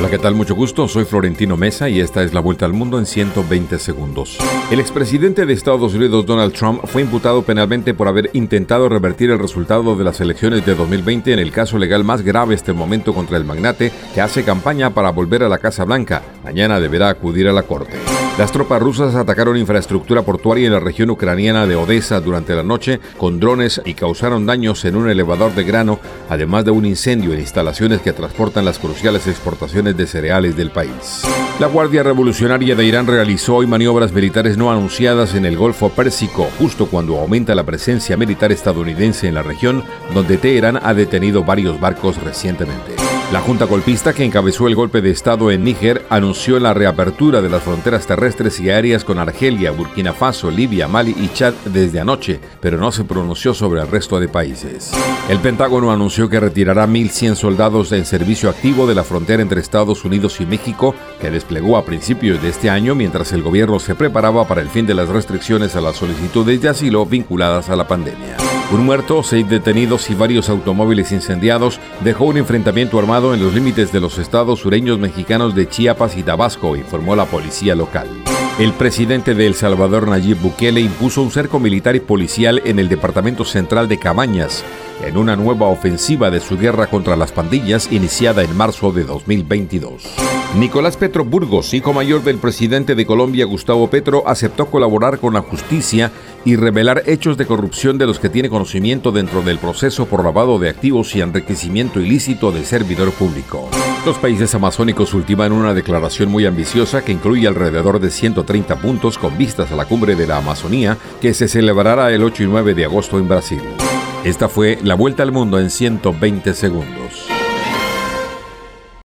Hola, ¿qué tal? Mucho gusto. Soy Florentino Mesa y esta es la vuelta al mundo en 120 segundos. El expresidente de Estados Unidos, Donald Trump, fue imputado penalmente por haber intentado revertir el resultado de las elecciones de 2020 en el caso legal más grave el momento contra el magnate que hace campaña para volver a la Casa Blanca. Mañana deberá acudir a la corte. Las tropas rusas atacaron infraestructura portuaria en la región ucraniana de Odessa durante la noche con drones y causaron daños en un elevador de grano, además de un incendio en instalaciones que transportan las cruciales exportaciones de cereales del país. La Guardia Revolucionaria de Irán realizó hoy maniobras militares no anunciadas en el Golfo Pérsico, justo cuando aumenta la presencia militar estadounidense en la región, donde Teherán ha detenido varios barcos recientemente. La junta golpista que encabezó el golpe de Estado en Níger anunció la reapertura de las fronteras terrestres y aéreas con Argelia, Burkina Faso, Libia, Mali y Chad desde anoche, pero no se pronunció sobre el resto de países. El Pentágono anunció que retirará 1.100 soldados en servicio activo de la frontera entre Estados Unidos y México, que desplegó a principios de este año mientras el gobierno se preparaba para el fin de las restricciones a las solicitudes de asilo vinculadas a la pandemia. Un muerto, seis detenidos y varios automóviles incendiados dejó un enfrentamiento armado en los límites de los estados sureños mexicanos de Chiapas y Tabasco, informó la policía local. El presidente de El Salvador, Nayib Bukele, impuso un cerco militar y policial en el departamento central de Cabañas, en una nueva ofensiva de su guerra contra las pandillas iniciada en marzo de 2022. Nicolás Petro Burgos, hijo mayor del presidente de Colombia Gustavo Petro, aceptó colaborar con la justicia y revelar hechos de corrupción de los que tiene conocimiento dentro del proceso por lavado de activos y enriquecimiento ilícito de servidor público. Los países amazónicos ultiman una declaración muy ambiciosa que incluye alrededor de 130 puntos con vistas a la cumbre de la Amazonía que se celebrará el 8 y 9 de agosto en Brasil. Esta fue la vuelta al mundo en 120 segundos.